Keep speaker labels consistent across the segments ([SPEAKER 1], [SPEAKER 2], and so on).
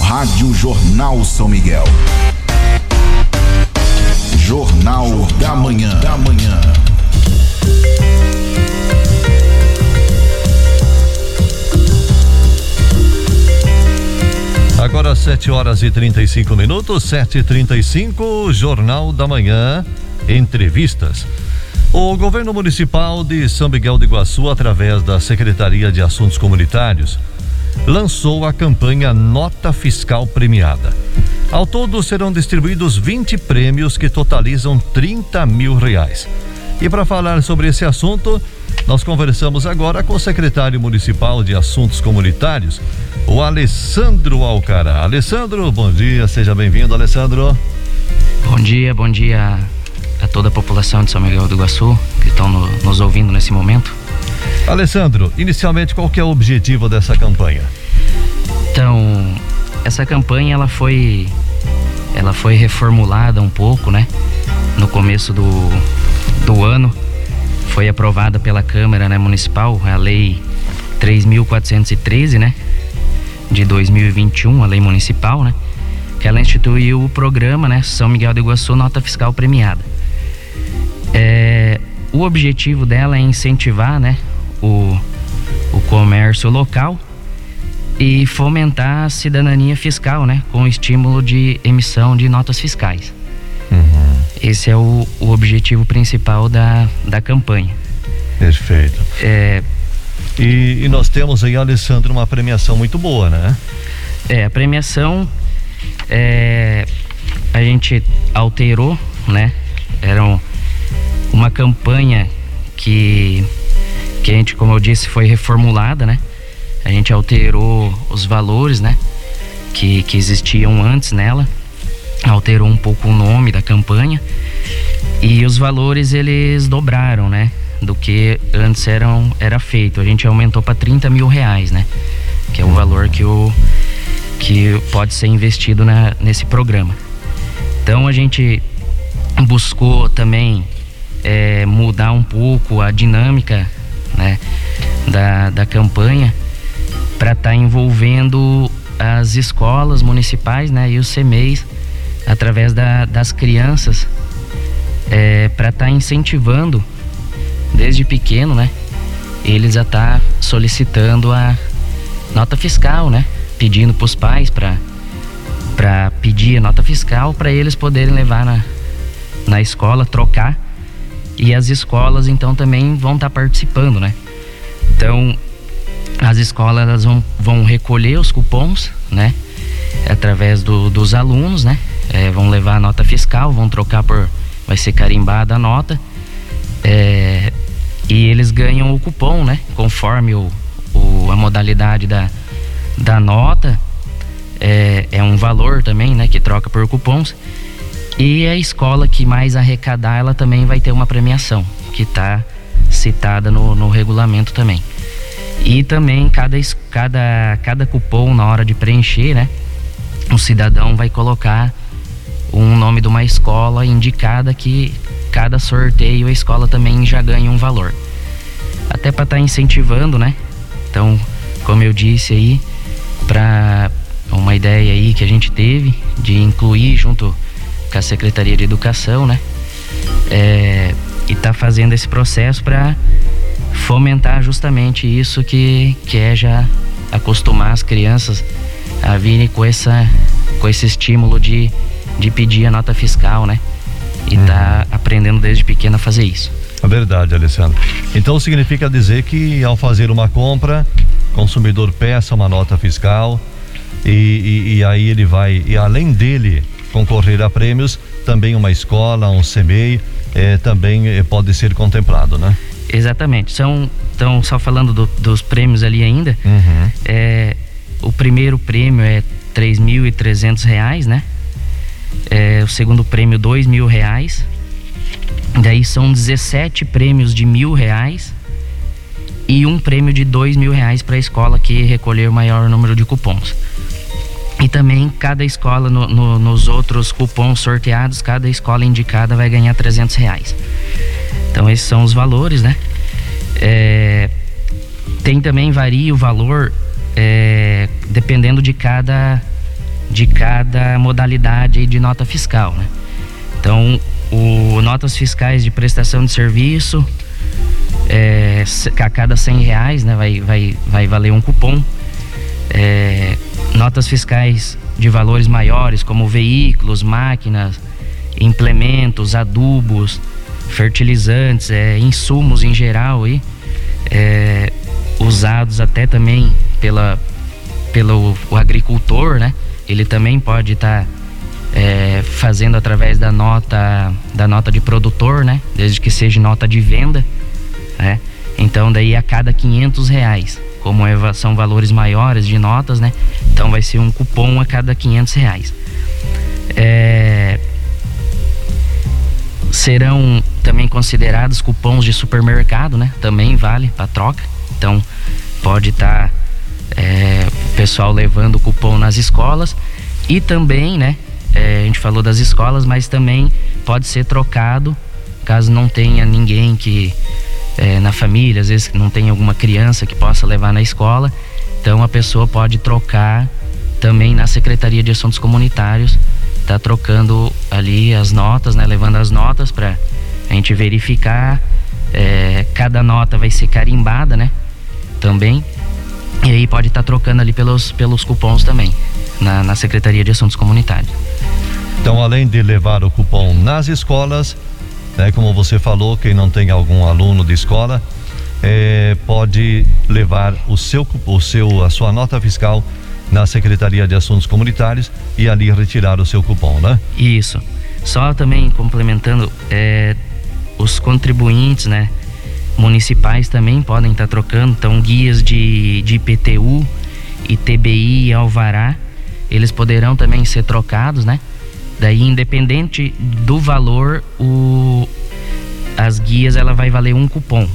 [SPEAKER 1] Rádio Jornal São Miguel. Jornal, Jornal da Manhã. Da Manhã.
[SPEAKER 2] Agora 7 horas e 35 minutos, 7 e 35 Jornal da Manhã. Entrevistas. O governo municipal de São Miguel do Iguaçu, através da Secretaria de Assuntos Comunitários, lançou a campanha Nota Fiscal Premiada. Ao todo serão distribuídos 20 prêmios que totalizam 30 mil reais. E para falar sobre esse assunto, nós conversamos agora com o secretário municipal de Assuntos Comunitários, o Alessandro Alcará. Alessandro, bom dia, seja bem-vindo, Alessandro.
[SPEAKER 3] Bom dia, bom dia a toda a população de São Miguel do Iguaçu que estão no, nos ouvindo nesse momento.
[SPEAKER 2] Alessandro, inicialmente qual que é o objetivo dessa campanha?
[SPEAKER 3] Então, essa campanha ela foi ela foi reformulada um pouco, né? No começo do, do ano foi aprovada pela Câmara né, Municipal a Lei 3.413, né? De 2021, a lei municipal, né? Que ela instituiu o programa, né? São Miguel do Iguaçu Nota Fiscal Premiada. É, o objetivo dela é incentivar né, o, o comércio local e fomentar a cidadania fiscal, né, com estímulo de emissão de notas fiscais. Uhum. Esse é o, o objetivo principal da, da campanha.
[SPEAKER 2] Perfeito. É, e, e nós temos aí, Alessandro, uma premiação muito boa, né?
[SPEAKER 3] É, a premiação é, a gente alterou, né? Eram uma campanha que, que a gente, como eu disse, foi reformulada, né? A gente alterou os valores, né? Que, que existiam antes nela, alterou um pouco o nome da campanha e os valores eles dobraram, né? Do que antes eram, era feito. A gente aumentou para 30 mil reais, né? Que é o valor que, o, que pode ser investido na, nesse programa. Então a gente buscou também é, mudar um pouco a dinâmica né, da, da campanha para estar tá envolvendo as escolas municipais né, e os CMEs através da, das crianças é, para estar tá incentivando desde pequeno né, eles a estar tá solicitando a nota fiscal, né, pedindo para os pais para para pedir a nota fiscal para eles poderem levar na, na escola, trocar e as escolas então também vão estar tá participando, né? Então as escolas elas vão, vão recolher os cupons, né? Através do, dos alunos, né? É, vão levar a nota fiscal, vão trocar por. Vai ser carimbada a nota. É, e eles ganham o cupom, né? Conforme o, o, a modalidade da, da nota. É, é um valor também, né? Que troca por cupons. E a escola que mais arrecadar, ela também vai ter uma premiação, que está citada no, no regulamento também. E também cada, cada, cada cupom na hora de preencher, né? O cidadão vai colocar um nome de uma escola indicada que cada sorteio a escola também já ganha um valor. Até para estar tá incentivando, né? Então, como eu disse aí, para uma ideia aí que a gente teve de incluir junto com a Secretaria de Educação, né? É, e tá fazendo esse processo para fomentar justamente isso que, que é já acostumar as crianças a virem com, essa, com esse estímulo de, de pedir a nota fiscal, né? E uhum. tá aprendendo desde pequena a fazer isso.
[SPEAKER 2] É verdade, Alessandro. Então significa dizer que ao fazer uma compra, o consumidor peça uma nota fiscal e, e, e aí ele vai, e além dele concorrer a prêmios, também uma escola, um CMEI, eh, também eh, pode ser contemplado, né?
[SPEAKER 3] Exatamente. São, então, só falando do, dos prêmios ali ainda, uhum. é, o primeiro prêmio é três mil e trezentos reais, né? É, o segundo prêmio dois mil reais. Daí são 17 prêmios de mil reais e um prêmio de dois mil reais para a escola que recolher o maior número de cupons. E também cada escola, no, no, nos outros cupons sorteados, cada escola indicada vai ganhar 300 reais. Então esses são os valores, né? É, tem também varia o valor é, dependendo de cada de cada modalidade de nota fiscal, né? Então, o notas fiscais de prestação de serviço é, a cada 100 reais, né, vai, vai, vai valer um cupom. É, notas fiscais de valores maiores, como veículos, máquinas, implementos, adubos, fertilizantes, é, insumos em geral aí, é, usados até também pela, pelo o agricultor, né? Ele também pode estar tá, é, fazendo através da nota da nota de produtor, né? Desde que seja nota de venda, né? Então daí a cada 500 reais, como é, são valores maiores de notas, né? Então vai ser um cupom a cada 500 reais. É, serão também considerados cupons de supermercado, né? Também vale para troca. Então pode estar tá, é, o pessoal levando o cupom nas escolas e também, né? É, a gente falou das escolas, mas também pode ser trocado caso não tenha ninguém que é, na família, às vezes não tem alguma criança que possa levar na escola. Então a pessoa pode trocar também na Secretaria de Assuntos Comunitários, tá trocando ali as notas, né? Levando as notas para a gente verificar. É, cada nota vai ser carimbada, né? Também. E aí pode estar tá trocando ali pelos, pelos cupons também, na, na Secretaria de Assuntos Comunitários.
[SPEAKER 2] Então, além de levar o cupom nas escolas, né, como você falou, quem não tem algum aluno de escola, é, pode levar o seu, o seu, a sua nota fiscal na Secretaria de Assuntos Comunitários e ali retirar o seu cupom, né?
[SPEAKER 3] Isso. Só também complementando, é, os contribuintes, né? municipais também podem estar tá trocando, então guias de, de IPTU, ITBI e Alvará, eles poderão também ser trocados, né? Daí, independente do valor, o, as guias ela vai valer um cupom.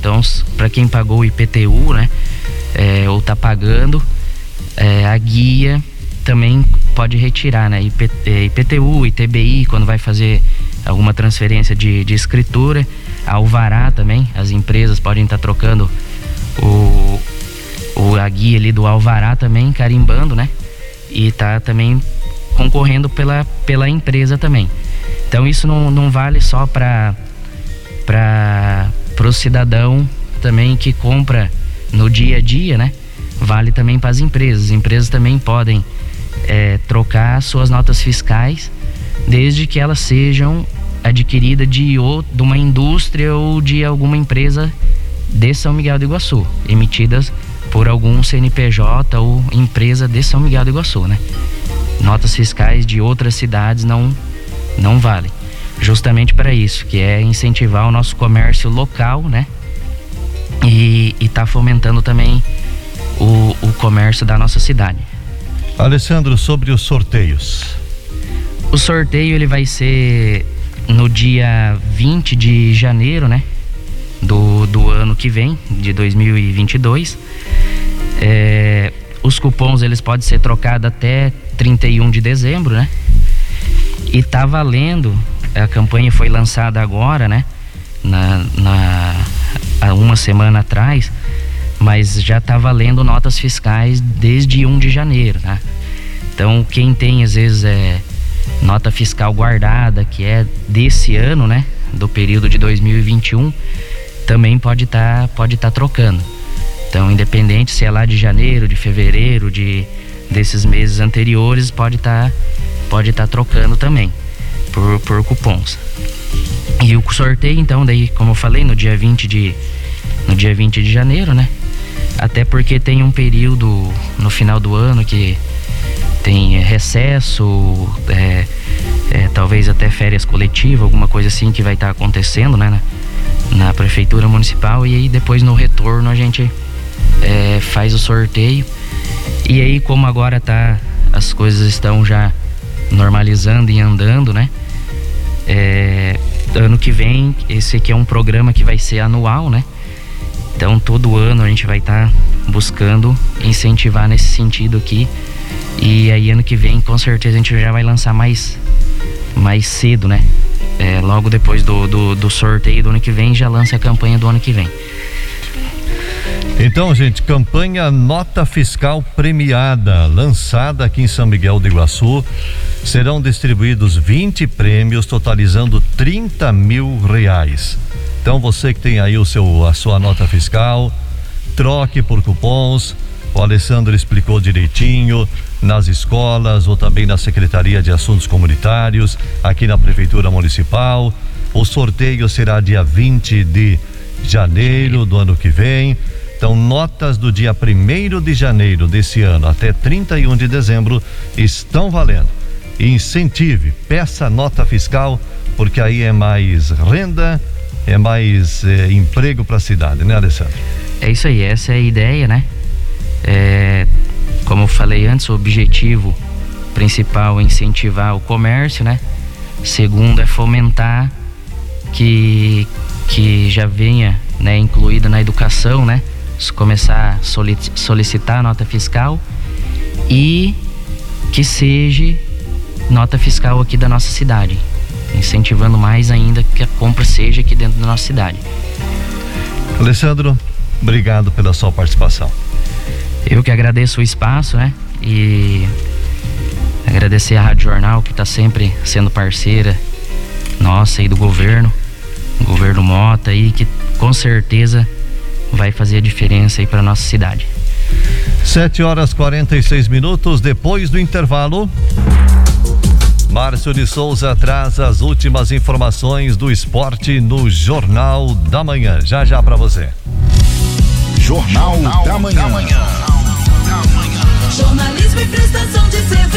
[SPEAKER 3] Então, para quem pagou o IPTU, né? É, ou tá pagando, é, a guia também pode retirar, né? IP, é, IPTU, ITBI, quando vai fazer alguma transferência de, de escritura Alvará também, as empresas podem estar tá trocando o, o, a guia ali do Alvará também, carimbando, né? E tá também concorrendo pela, pela empresa também. Então isso não, não vale só para o cidadão também que compra no dia a dia, né? Vale também para as empresas. As empresas também podem é, trocar suas notas fiscais desde que elas sejam adquirida de, de uma indústria ou de alguma empresa de São Miguel do Iguaçu, emitidas por algum CNPJ ou empresa de São Miguel do Iguaçu, né? Notas fiscais de outras cidades não não valem. Justamente para isso, que é incentivar o nosso comércio local, né? E está fomentando também o, o comércio da nossa cidade.
[SPEAKER 2] Alessandro, sobre os sorteios.
[SPEAKER 3] O sorteio ele vai ser no dia 20 de janeiro, né? Do, do ano que vem, de 2022. Os cupons eles podem ser trocados até 31 de dezembro, né? E tá valendo, a campanha foi lançada agora, né? Na, na há uma semana atrás, mas já tá valendo notas fiscais desde 1 de janeiro, né? Então quem tem às vezes é nota fiscal guardada, que é desse ano, né? Do período de 2021, também pode estar tá, pode tá trocando. Então, independente se é lá de janeiro, de fevereiro, de desses meses anteriores, pode estar tá, pode tá trocando também por, por cupons. E o sorteio, então, daí, como eu falei, no dia 20 de no dia 20 de janeiro, né? Até porque tem um período no final do ano que tem recesso, é, é, talvez até férias coletivas, alguma coisa assim que vai estar tá acontecendo, né, na, na, prefeitura municipal e aí depois no retorno a gente é, faz o sorteio e aí como agora tá as coisas estão já normalizando e andando, né? É, ano que vem esse aqui é um programa que vai ser anual, né? Então todo ano a gente vai estar tá buscando incentivar nesse sentido aqui e aí ano que vem com certeza a gente já vai lançar mais, mais cedo, né? É, logo depois do, do, do sorteio do ano que vem já lança a campanha do ano que vem.
[SPEAKER 2] Então, gente, campanha Nota Fiscal Premiada, lançada aqui em São Miguel do Iguaçu. Serão distribuídos 20 prêmios, totalizando 30 mil reais. Então, você que tem aí o seu, a sua nota fiscal, troque por cupons. O Alessandro explicou direitinho nas escolas ou também na Secretaria de Assuntos Comunitários, aqui na Prefeitura Municipal. O sorteio será dia 20 de janeiro do ano que vem. Então, notas do dia 1 de janeiro desse ano até 31 de dezembro estão valendo. Incentive, peça nota fiscal, porque aí é mais renda, é mais é, emprego para a cidade, né, Alessandro?
[SPEAKER 3] É isso aí, essa é a ideia, né? É, como eu falei antes, o objetivo principal é incentivar o comércio, né? Segundo é fomentar que, que já venha né, incluída na educação, né? Começar a solicitar nota fiscal e que seja nota fiscal aqui da nossa cidade, incentivando mais ainda que a compra seja aqui dentro da nossa cidade.
[SPEAKER 2] Alessandro, obrigado pela sua participação.
[SPEAKER 3] Eu que agradeço o espaço, né? E agradecer a Rádio Jornal que está sempre sendo parceira nossa e do governo, governo Mota aí que com certeza vai fazer a diferença aí para nossa cidade.
[SPEAKER 2] 7 horas 46 minutos depois do intervalo. Márcio de Souza traz as últimas informações do esporte no Jornal da Manhã. Já já para você.
[SPEAKER 1] Jornal, Jornal da Manhã. Da manhã.
[SPEAKER 4] Jornalismo e prestação de serviço.